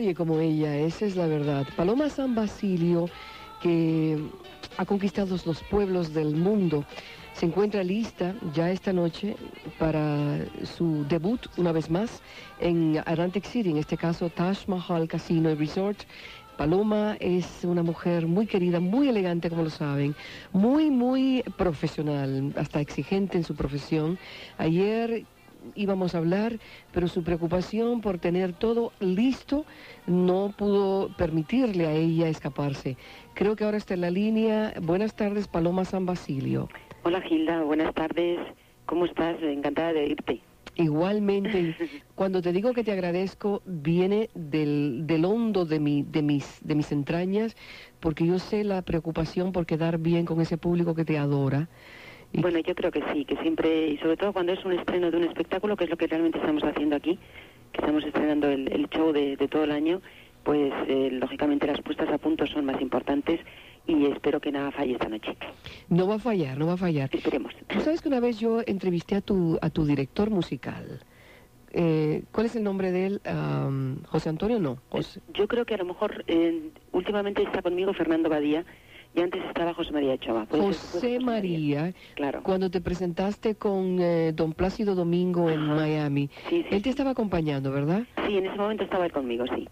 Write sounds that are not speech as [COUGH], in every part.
Nadie como ella, esa es la verdad. Paloma San Basilio, que ha conquistado los pueblos del mundo, se encuentra lista ya esta noche para su debut una vez más en Atlantic City, en este caso Taj Mahal Casino y Resort. Paloma es una mujer muy querida, muy elegante, como lo saben, muy, muy profesional, hasta exigente en su profesión. Ayer íbamos a hablar, pero su preocupación por tener todo listo no pudo permitirle a ella escaparse. Creo que ahora está en la línea. Buenas tardes, Paloma San Basilio. Hola Gilda, buenas tardes. ¿Cómo estás? Encantada de irte. Igualmente, [LAUGHS] cuando te digo que te agradezco, viene del, del hondo de, mi, de, mis, de mis entrañas, porque yo sé la preocupación por quedar bien con ese público que te adora. Bueno, yo creo que sí, que siempre, y sobre todo cuando es un estreno de un espectáculo, que es lo que realmente estamos haciendo aquí, que estamos estrenando el, el show de, de todo el año, pues eh, lógicamente las puestas a punto son más importantes y espero que nada falle esta noche. No va a fallar, no va a fallar. Esperemos. Tú sabes que una vez yo entrevisté a tu, a tu director musical. Eh, ¿Cuál es el nombre de él? José Antonio, no. José- Yo creo que a lo mejor eh, últimamente está conmigo Fernando Badía y antes estaba José María puede José María, Claro. cuando te presentaste con eh, don Plácido Domingo en. Miami, Sí, sí, él te estaba acompañando, ¿verdad? sí, en ese momento estaba él conmigo, sí.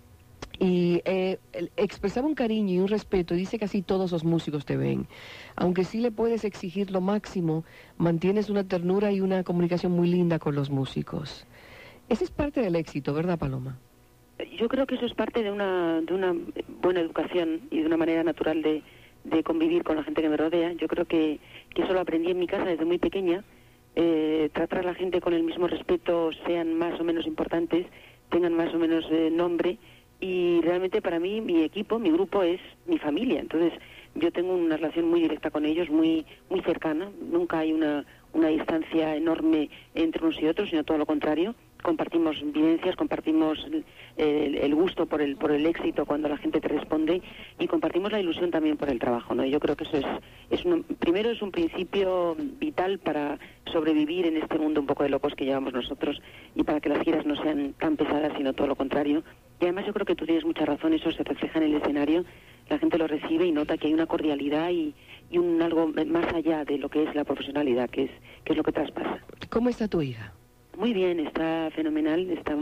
Y eh, expresaba un cariño y un respeto, y dice que así todos los músicos te ven. Aunque sí le puedes exigir lo máximo, mantienes una ternura y una comunicación muy linda con los músicos. Ese es parte del éxito, ¿verdad, Paloma? Yo creo que eso es parte de una, de una buena educación y de una manera natural de, de convivir con la gente que me rodea. Yo creo que, que eso lo aprendí en mi casa desde muy pequeña. Eh, tratar a la gente con el mismo respeto, sean más o menos importantes, tengan más o menos eh, nombre. Y realmente para mí mi equipo, mi grupo es mi familia. Entonces yo tengo una relación muy directa con ellos, muy, muy cercana. Nunca hay una, una distancia enorme entre unos y otros, sino todo lo contrario compartimos vivencias, compartimos el, gusto por el, por el éxito cuando la gente te responde y compartimos la ilusión también por el trabajo. ¿no? Yo creo que eso es, es un- primero es un principio vital para sobrevivir en este mundo un poco de locos que llevamos nosotros y para que las giras no sean tan pesadas, sino todo lo contrario. Y además yo creo que tú tienes mucha razón, eso se refleja en el escenario, la gente lo recibe y nota que hay una cordialidad y, y un algo más allá de lo que es la profesionalidad, que es, que es lo que traspasa. ¿Cómo está tu hija? Muy bien, está fenomenal, está,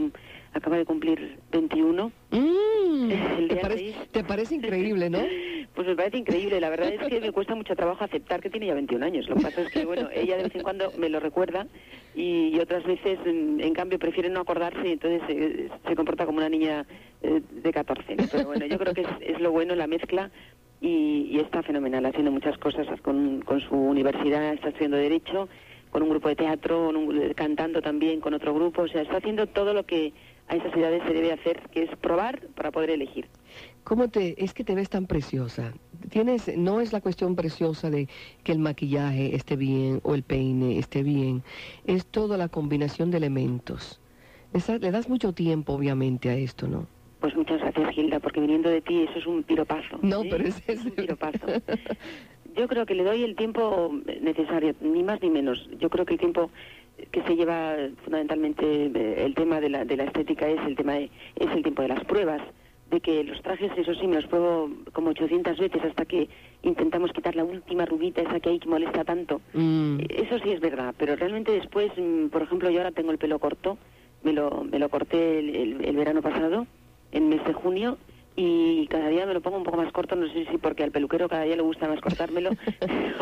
acaba de cumplir 21. Mm, El ¿te, parece, te parece increíble, ¿no? [LAUGHS] Pues me parece increíble, la verdad es que me cuesta mucho trabajo aceptar que tiene ya 21 años. Lo que pasa es que, bueno, [LAUGHS] ella de vez en cuando me lo recuerda y, y otras veces, en, en cambio, prefiere no acordarse y entonces eh, se comporta como una niña eh, de 14. ¿no? Pero bueno, yo creo que es, es lo bueno, la mezcla y, y está fenomenal, haciendo muchas cosas con, con su universidad, está estudiando Derecho, con un grupo de teatro, un- cantando también con otro grupo, o sea, está haciendo todo lo que a esas edades se debe hacer, que es probar para poder elegir. ¿Cómo te, es que te ves tan preciosa? Tienes, no es la cuestión preciosa de que el maquillaje esté bien o el peine esté bien, es toda la combinación de elementos. Esa- le das mucho tiempo, obviamente, a esto, ¿no? Pues muchas gracias, Gilda, porque viniendo de ti eso es un piropazo. No, pero es, es un piropazo. [LAUGHS] Yo creo que le doy el tiempo necesario, ni más ni menos. Yo creo que el tiempo que se lleva fundamentalmente eh, el tema de la, de la estética es el tema de, es el tiempo de las pruebas, de que los trajes, eso sí, me los pruebo como 800 veces hasta que intentamos quitar la última rubita esa que hay que molesta tanto. Mm, Eso sí es verdad, pero realmente después, mm, por ejemplo, yo ahora tengo el pelo corto, me lo, me lo corté el, el- el verano pasado, en mes de junio, y cada día me lo pongo un poco más corto, no sé si porque al peluquero cada día le gusta más cortármelo.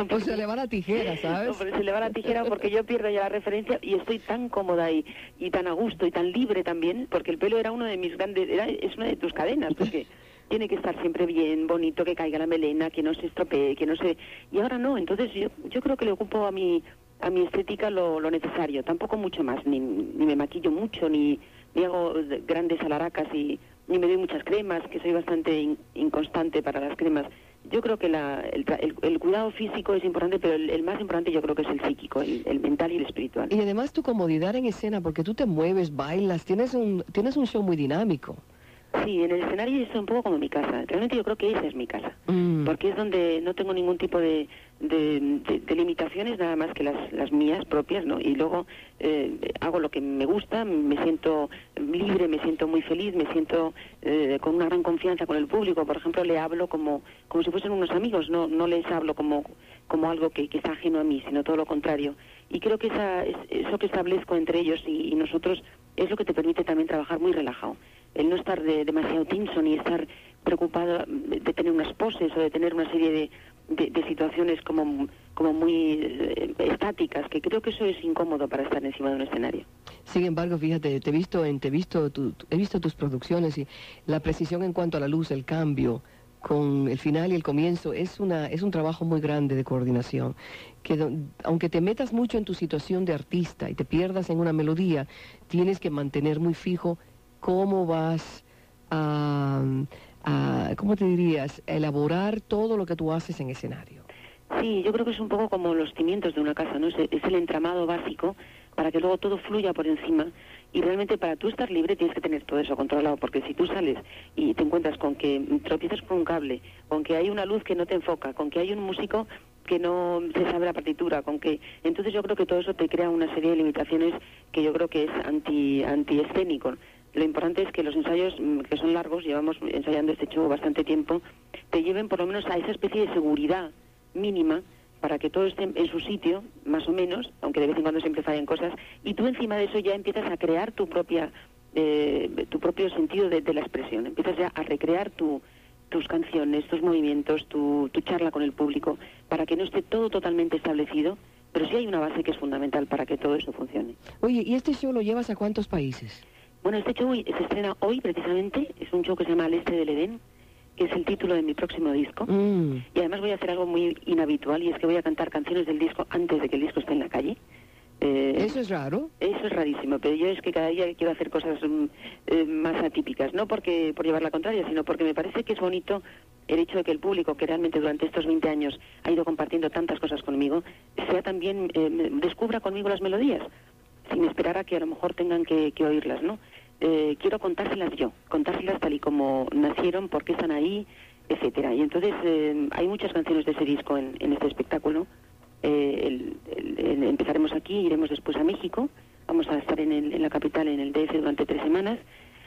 o [LAUGHS] se le va la tijera, [LAUGHS] ¿sabes? se le va la tijera porque yo pierdo ya la referencia y estoy tan cómoda y, y tan a gusto y tan libre también, porque el pelo era uno de mis grandes, era, es una de tus cadenas, porque [LAUGHS] tiene que estar siempre bien, bonito, que caiga la melena, que no se estropee, que no se... Y ahora no, entonces yo, yo creo que le ocupo a mi, a mi estética lo, lo necesario, tampoco mucho más, ni, ni me maquillo mucho, ni, ni hago grandes alaracas y ni me doy muchas cremas, que soy bastante inconstante para las cremas. Yo creo que la, el, el, cuidado físico es importante, pero el, más importante yo creo que es el psíquico, el, mental y el espiritual. Y además tu comodidad en escena, porque tú te mueves, bailas, tienes un, tienes un show muy dinámico. Sí, en el escenario es un poco como mi casa. Realmente yo creo que esa es mi casa. Mm. Porque es donde no tengo ningún tipo de, de, limitaciones, nada más que las, las mías propias, ¿no? Y luego eh, hago lo que me gusta, me siento libre, me siento muy feliz, me siento eh, con una gran confianza con el público. Por ejemplo, le hablo como, como si fuesen unos amigos, no, no les hablo como, como algo que, que está ajeno a mí, sino todo lo contrario. Y creo que esa, eso que establezco entre ellos y, nosotros es lo que te permite también trabajar muy relajado el no estar demasiado tenso ni estar preocupado de tener unas poses o de tener una serie de, de, situaciones como, como muy eh, estáticas, que creo que eso es incómodo para estar encima de un escenario. Sin embargo, fíjate, te he visto, en, te he visto, he visto tus producciones y la precisión en cuanto a la luz, el cambio con el final y el comienzo es una es un trabajo muy grande de coordinación que aunque te metas mucho en tu situación de artista y te pierdas en una melodía tienes que mantener muy fijo cómo vas a, ¿cómo te dirías?, elaborar todo lo que tú haces en escenario. Sí, yo creo que es un poco como los cimientos de una casa, ¿no? Es, el entramado básico para que luego todo fluya por encima y realmente para tú estar libre tienes que tener todo eso controlado, porque si tú sales y te encuentras con que tropiezas con un cable, con que hay una luz que no te enfoca, con que hay un músico que no se sabe la partitura, con que entonces yo creo que todo eso te crea una serie de limitaciones que yo creo que es anti antiescénico. Lo importante es que los ensayos, mm, que son largos, llevamos ensayando este show bastante tiempo, te lleven por lo menos a esa especie de seguridad mínima para que todo esté en su sitio, más o menos, aunque de vez en cuando siempre fallen cosas, y tú encima de eso ya empiezas a crear tu propia eh, tu propio sentido de, la expresión, empiezas ya a recrear tu, tus canciones, tus movimientos, tu, tu charla con el público, para que no esté todo totalmente establecido, pero sí hay una base que es fundamental para que todo eso funcione. Oye, ¿y este show lo llevas a cuántos países? Bueno, este show se estrena hoy precisamente, es un show que se llama Al Este del Edén, que es el título de mi próximo disco. Mm. Y además voy a hacer algo muy inhabitual y es que voy a cantar canciones del disco antes de que el disco esté en la calle. Eh, ¿Eso es raro? Eso es rarísimo, pero yo es que cada día quiero hacer cosas eh, más atípicas, no porque por llevar la contraria, sino porque me parece que es bonito el hecho de que el público, que realmente durante estos 20 años ha ido compartiendo tantas cosas conmigo, sea también, eh, descubra conmigo las melodías, sin esperar a que a lo mejor tengan que oírlas, ¿no? Eh, quiero contárselas yo, contárselas tal y como nacieron, por qué están ahí, etcétera. Y entonces eh, hay muchas canciones de ese disco en, este espectáculo. Eh, empezaremos aquí, iremos después a México, vamos a estar en, en, la capital, en el DF, durante tres semanas.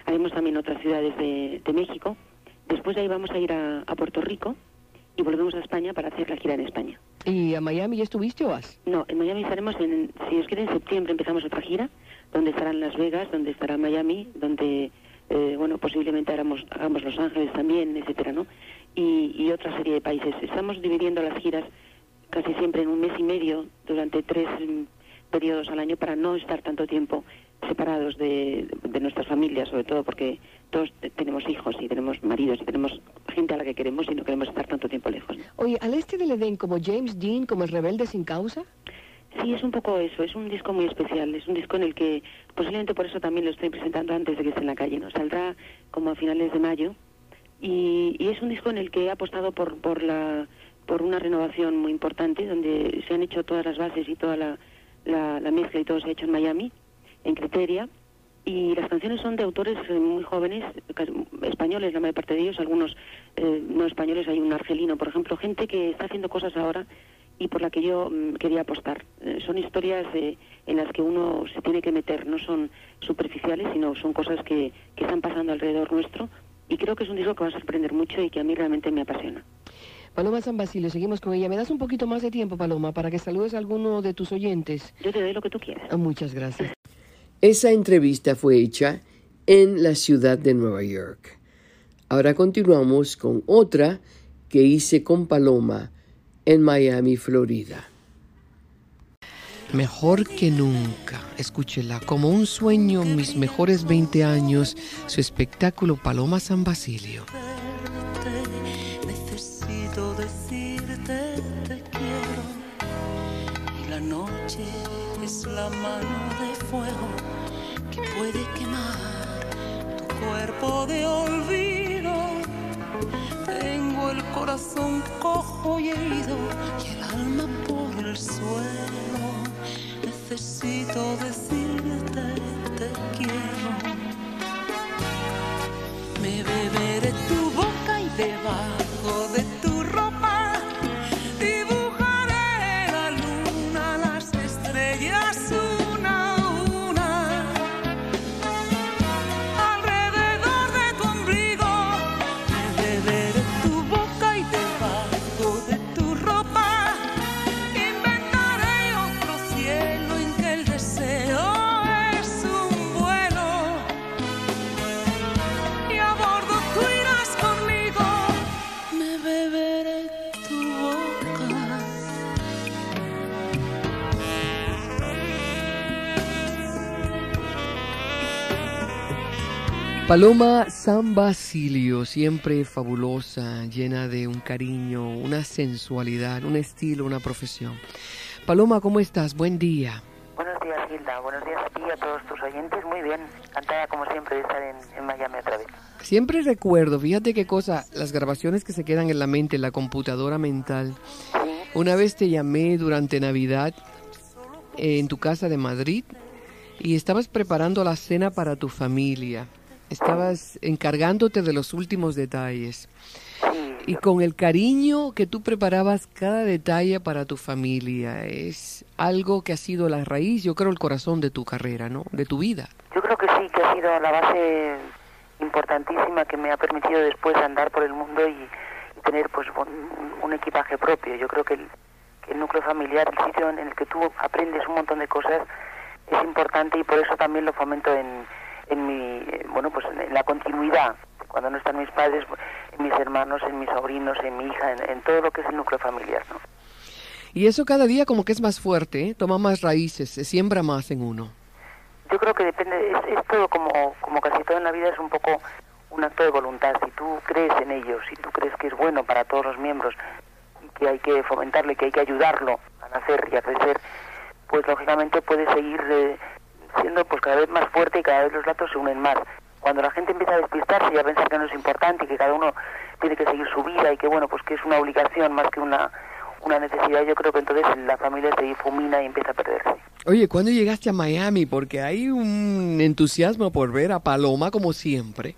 Haremos también otras ciudades de, México. Después de ahí vamos a ir a Puerto Rico y volvemos a España para hacer la gira en España. ¿Y a Miami ya estuviste o vas? No, en Miami estaremos, en, si os quiere, en septiembre empezamos otra gira donde estarán Las Vegas, donde estará Miami, donde, eh, bueno, posiblemente hagamos, hagamos Los Ángeles también, etcétera, ¿no? Y, y otra serie de países. Estamos dividiendo las giras casi siempre en un mes y medio durante tres mm, periodos al año para no estar tanto tiempo separados de, de, nuestras familias, sobre todo porque todos tenemos hijos y tenemos maridos y tenemos gente a la que queremos y no queremos estar tanto tiempo lejos. Oye, al este del Edén, como James Dean, como el rebelde sin causa. Sí, es un poco eso, es un disco muy especial, es un disco en el que posiblemente por eso también lo estoy presentando antes de que esté en la calle, ¿no? Saldrá como a finales de mayo y, es un disco en el que he apostado por, por, la, por una renovación muy importante, donde se han hecho todas las bases y toda la, la, mezcla y todo se ha hecho en Miami, en Criteria, y las canciones son de autores eh, muy jóvenes, españoles la mayor parte de ellos, algunos eh, no españoles, hay un argelino, por ejemplo, gente que está haciendo cosas ahora y por la que yo mm, quería apostar. Eh, son historias en las que uno se tiene que meter, no son superficiales, sino son cosas que, que están pasando alrededor nuestro y creo que es un disco que va a sorprender mucho y que a mí realmente me apasiona. Paloma San Basilio, seguimos con ella. ¿Me das un poquito más de tiempo, Paloma, para que saludes a alguno de tus oyentes? Yo te doy lo que tú quieras. Ah, muchas gracias. Esa entrevista fue hecha en la ciudad de Nueva York. Ahora continuamos con otra que hice con Paloma en Miami, Florida. Mejor que nunca, escúchela, como un sueño, mis mejores 20 años, su espectáculo Paloma San Basilio. Corazón cojo y herido y el alma por el suelo. Necesito decirte Paloma San Basilio, siempre fabulosa, llena de un cariño, una sensualidad, un estilo, una profesión. Paloma, ¿cómo estás? Buen día. Buenos días, Hilda. Buenos días a ti y a todos tus oyentes. Muy bien. Encantada, como siempre, de estar en, en Miami otra vez. Siempre recuerdo, fíjate qué cosa, las grabaciones que se quedan en la mente, la computadora mental. Sí, Una vez te llamé durante Navidad eh, en tu casa de Madrid y estabas preparando la cena para tu familia. Estabas encargándote de los últimos detalles. Y con el cariño que tú preparabas cada detalle para tu familia, es algo que ha sido la raíz, yo creo, el corazón de tu carrera, ¿no? De tu vida. Yo creo que sí, que ha sido la base importantísima que me ha permitido después andar por el mundo y, y tener pues un, un equipaje propio. Yo creo que el, que el núcleo familiar, el sitio en el que tú aprendes un montón de cosas, es importante y por eso también lo fomento en, en mi, bueno, pues en, la continuidad. Cuando no están mis padres, en mis hermanos, en mis sobrinos, en mi hija, en, en todo lo que es el núcleo familiar, ¿no? Y eso cada día como que es más fuerte, ¿eh? toma más raíces, se siembra más en uno. Yo creo que depende, es, es todo como, como casi todo en la vida, es un poco un acto de voluntad. Si tú crees en ello, si tú crees que es bueno para todos los miembros y que hay que fomentarlo y que hay que ayudarlo a nacer y a crecer, pues lógicamente puede seguir eh, siendo pues cada vez más fuerte y cada vez los lazos se unen más. Cuando la gente empieza a despistarse y a pensar que no es importante y que cada uno tiene que seguir su vida y que bueno, pues que es una obligación más que una, una necesidad, yo creo que entonces la familia se difumina y empieza a perderse. Oye, ¿cuándo llegaste a Miami? Porque hay un entusiasmo por ver a Paloma como siempre.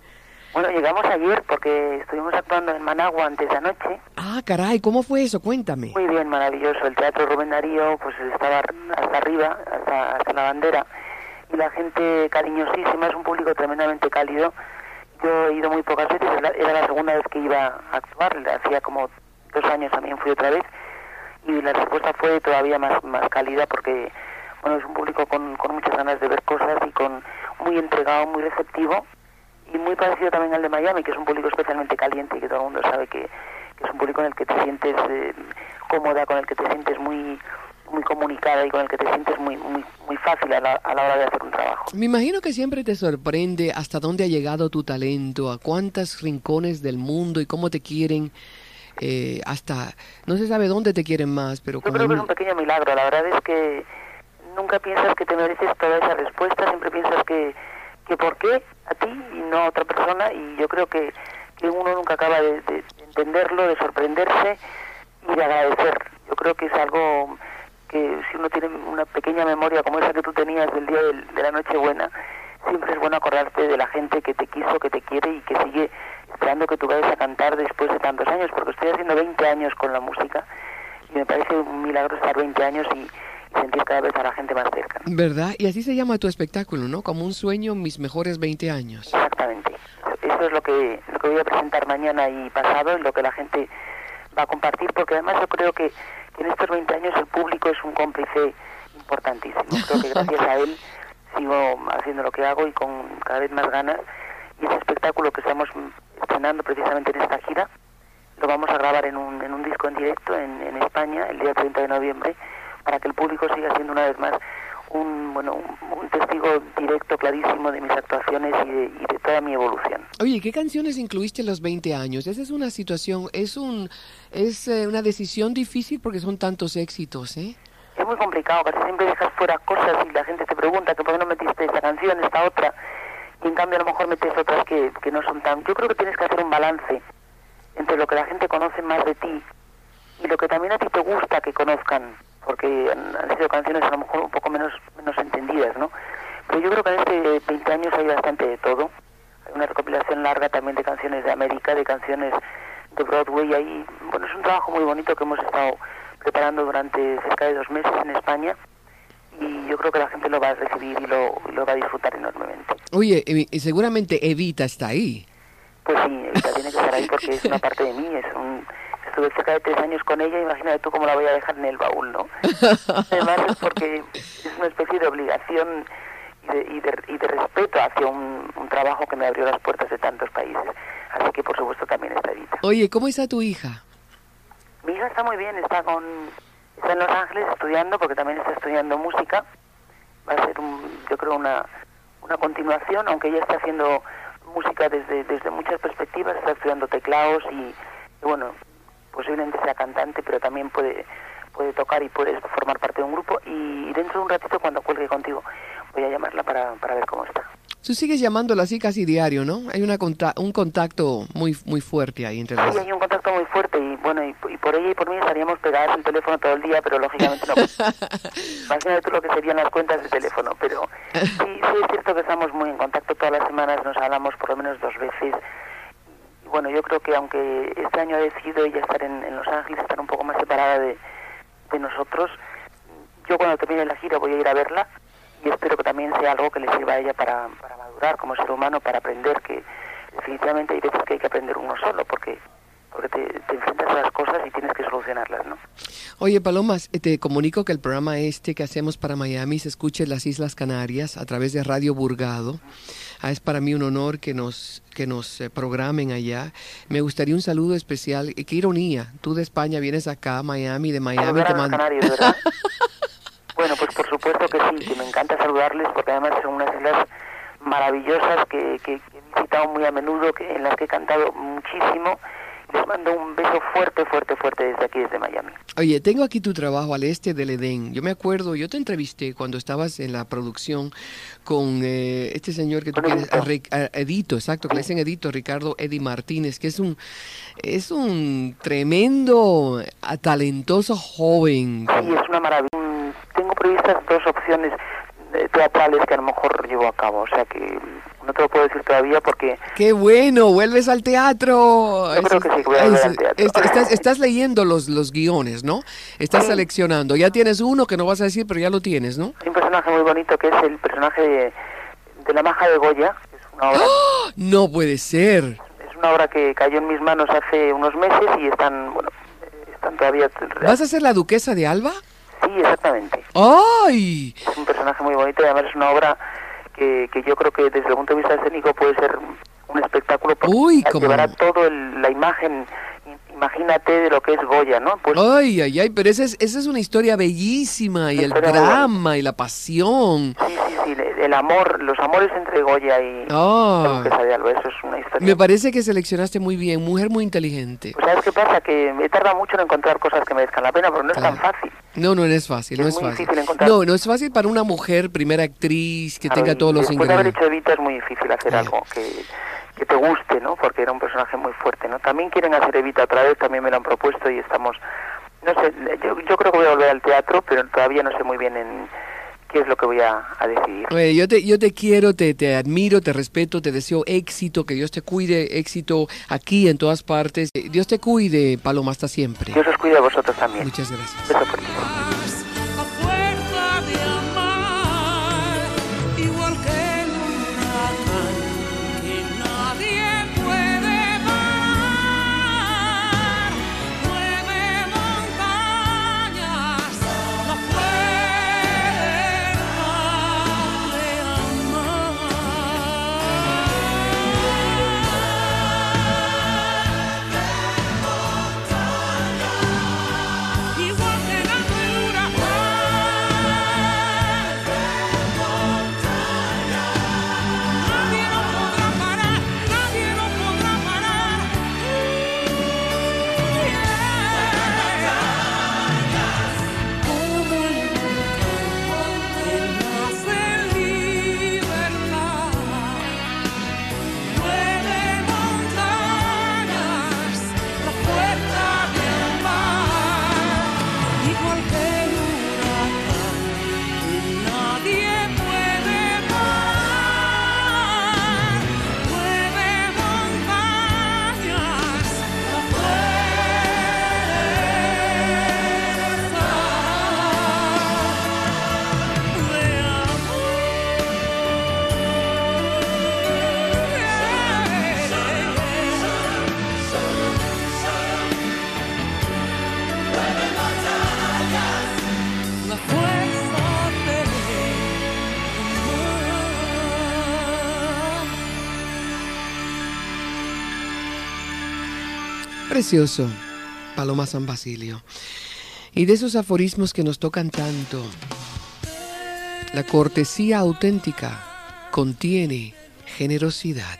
Bueno, llegamos ayer porque estuvimos actuando en Managua antes de anoche. Ah, caray, ¿cómo fue eso? Cuéntame. Muy bien, maravilloso. El Teatro Rubén Darío pues estaba hasta arriba, hasta, hasta la bandera. Y la gente cariñosísima, es un público tremendamente cálido. Yo he ido muy pocas veces, era la- segunda vez que iba a actuar, hacía como dos años también fui otra vez. Y la respuesta fue todavía más, más cálida porque, bueno, es un público con, con muchas ganas de ver cosas y con muy entregado, muy receptivo y muy parecido también al de Miami, que es un público especialmente caliente y que todo el mundo sabe que, que es un público en el que te sientes eh, cómoda, con el que te sientes muy muy comunicada y con el que te sientes muy muy muy fácil a la, a la hora de hacer un trabajo. Me imagino que siempre te sorprende hasta dónde ha llegado tu talento, a cuántos rincones del mundo y cómo te quieren, eh, hasta no se sabe dónde te quieren más, pero Yo creo que es un- un pequeño milagro, la verdad es que nunca piensas que te mereces toda esa respuesta, siempre piensas que, que por qué a ti y no a otra persona y yo creo que, que uno nunca acaba de, de entenderlo, de sorprenderse y de agradecer. Yo creo que es algo que si uno tiene una pequeña memoria como esa que tú tenías del día del- de la Nochebuena, siempre es bueno acordarte de la gente que te quiso, que te quiere y que sigue esperando que tú vayas a cantar después de tantos años, porque estoy haciendo 20 años con la música y me parece un milagro estar 20 años y, y sentir cada vez a la gente más cerca. ¿Verdad? Y así se llama tu espectáculo, ¿no? Como un sueño, mis mejores 20 años. Exactamente. Eso es lo que, lo que voy a presentar mañana y pasado y lo que la gente va a compartir, porque además yo creo que, que en estos 20 años el público es un cómplice importantísimo. [LAUGHS] Creo que gracias a él sigo haciendo lo que hago y con cada vez más ganas. Y ese espectáculo que estamos estrenando precisamente en esta gira. Lo vamos a grabar en un, en un disco en directo en, en España el día 30 de noviembre para que el público siga siendo una vez más un, bueno, un, un testigo directo, clarísimo de mis actuaciones y de, y de toda mi evolución. Oye, ¿qué canciones incluiste en los 20 años? Esa es una situación, es un es eh, una decisión difícil porque son tantos éxitos, ¿eh? Es muy complicado, casi siempre dejas fuera cosas y la gente te pregunta que por qué no metiste esta canción, esta otra, y en cambio a lo mejor metes otras que, que no son tan... Yo creo que tienes que hacer un balance entre lo que la gente conoce más de ti y lo que también a ti te gusta que conozcan, porque han, han sido canciones a lo mejor un poco menos, menos entendidas, ¿no? Pero yo creo que en este 20 años hay bastante de todo. Hay una recopilación larga también de canciones de América, de canciones de Broadway. Ahí, bueno, es un trabajo muy bonito que hemos estado preparando durante cerca de dos meses en España y yo creo que la gente lo va a recibir y lo, va a disfrutar enormemente. Oye, y seguramente Evita está ahí. Pues sí, Evita tiene que estar ahí porque es una parte de mí, es un... Estuve cerca de tres años con ella, imagínate tú cómo la voy a dejar en el baúl, ¿no? [LAUGHS] Además es porque es una especie de obligación y de, y de, y de respeto hacia un, un trabajo que me abrió las puertas de tantos países. Así que por supuesto también está Evita. Oye, ¿cómo está tu hija? Mi hija está muy bien, está con está en Los Ángeles estudiando porque también está estudiando música. Va a ser un, yo creo una una continuación, aunque ella está haciendo música desde desde muchas perspectivas, está estudiando teclados y, y bueno, posiblemente sea cantante, pero también puede puede tocar y puede formar parte de un grupo y dentro de un ratito cuando cuelgue contigo voy a llamarla para, para ver cómo está. Tú sigues llamándola así casi diario, ¿no? Hay una conta- un contacto muy muy fuerte ahí entre las Sí, hay un contacto muy fuerte y bueno, y, y por ella y por mí estaríamos pegadas el teléfono todo el día, pero lógicamente no. [LAUGHS] Imagínate tú lo que serían las cuentas de teléfono, pero sí, sí es cierto que estamos muy en contacto todas las semanas, nos hablamos por lo menos dos veces. Bueno, yo creo que aunque este año ha decidido ella estar en, en Los Ángeles, estar un poco más separada de, de nosotros, yo cuando termine la gira voy a ir a verla y espero que también sea algo que le sirva a ella para, para madurar como ser humano, para aprender que definitivamente hay veces que hay que aprender uno solo, porque porque te, te enfrentas a las cosas y tienes que solucionarlas, ¿no? Oye, Palomas, eh, te comunico que el programa este que hacemos para Miami se escucha en las Islas Canarias a través de Radio Burgado. Ah, es para mí un honor que nos, que nos eh, programen allá. Me gustaría un saludo especial. Y qué ironía, tú de España vienes acá a Miami, de Miami te a los mando... [LAUGHS] bueno, pues por supuesto que sí, que me encanta saludarles porque además son unas islas maravillosas que, que- que he visitado muy a menudo, que, en las que he cantado muchísimo. Les mando un beso fuerte, fuerte, fuerte desde aquí, desde Miami. Oye, tengo aquí tu trabajo al este del Edén. Yo me acuerdo, yo te entrevisté cuando estabas en la producción con eh, este señor que tú quieres, Edito. a Ric- a Edito, exacto, que le dicen Edito, Ricardo Eddie Martínez, que es un es un tremendo, ah, talentoso joven. Sí, es una maravilla. Tengo previstas dos opciones teatrales que a lo mejor llevo a cabo, o sea que no te lo puedo decir todavía porque ¡Qué bueno! ¡Vuelves al teatro! Yo creo que sí, que voy a volver al teatro. est- estás, [LAUGHS] estás leyendo los, los guiones, ¿no? Estás Sí. seleccionando. Ya tienes uno que no vas a decir, pero ya lo tienes, ¿no? hay un personaje muy bonito que es el personaje de, de la maja de Goya, que es una obra No puede ser. Es una obra que cayó en mis manos hace unos meses y están, bueno, eh, están todavía... ¿Vas a ser la duquesa de Alba? Sí, exactamente. ¡Ay! Es un personaje muy bonito y además es una obra que, que yo creo que desde el punto de vista escénico puede ser un espectáculo porque Uy, cómo llevará todo el- la imagen, imagínate de lo que es Goya, ¿no? Pues Ay, ay, ay, pero esa es, esa es una historia bellísima y el drama y la pasión. sí, sí, sí, el- amor, los amores entre Goya y Ah. duquesa de Alba, eso es una historia... Me parece que seleccionaste muy bien, mujer muy inteligente. Pues ¿sabes qué pasa? Que me tarda mucho en encontrar cosas que merezcan la pena, pero no es tan Claro. fácil. No, no, no es fácil, no Es es muy fácil. difícil encontrar- No, no es fácil para una mujer, primera actriz, que Claro, tenga todos los después de haber ingredientes. hecho Evita es muy difícil hacer Eh. algo que, que te guste, ¿no? Porque era un personaje muy fuerte, ¿no? También quieren hacer Evita otra vez, también me lo han propuesto y estamos... No sé, yo, yo creo que voy a volver al teatro, pero todavía no sé muy bien en qué es lo que voy a, a decidir. Yo te, yo te quiero, te, te admiro, te respeto, te deseo éxito, que Dios te cuide, éxito aquí en todas partes. Dios te cuide, Paloma, hasta siempre. Dios os cuide a vosotros también. Muchas gracias. Beso fuerte. a Precioso, Paloma San Basilio. Y de esos aforismos que nos tocan tanto, la cortesía auténtica contiene generosidad.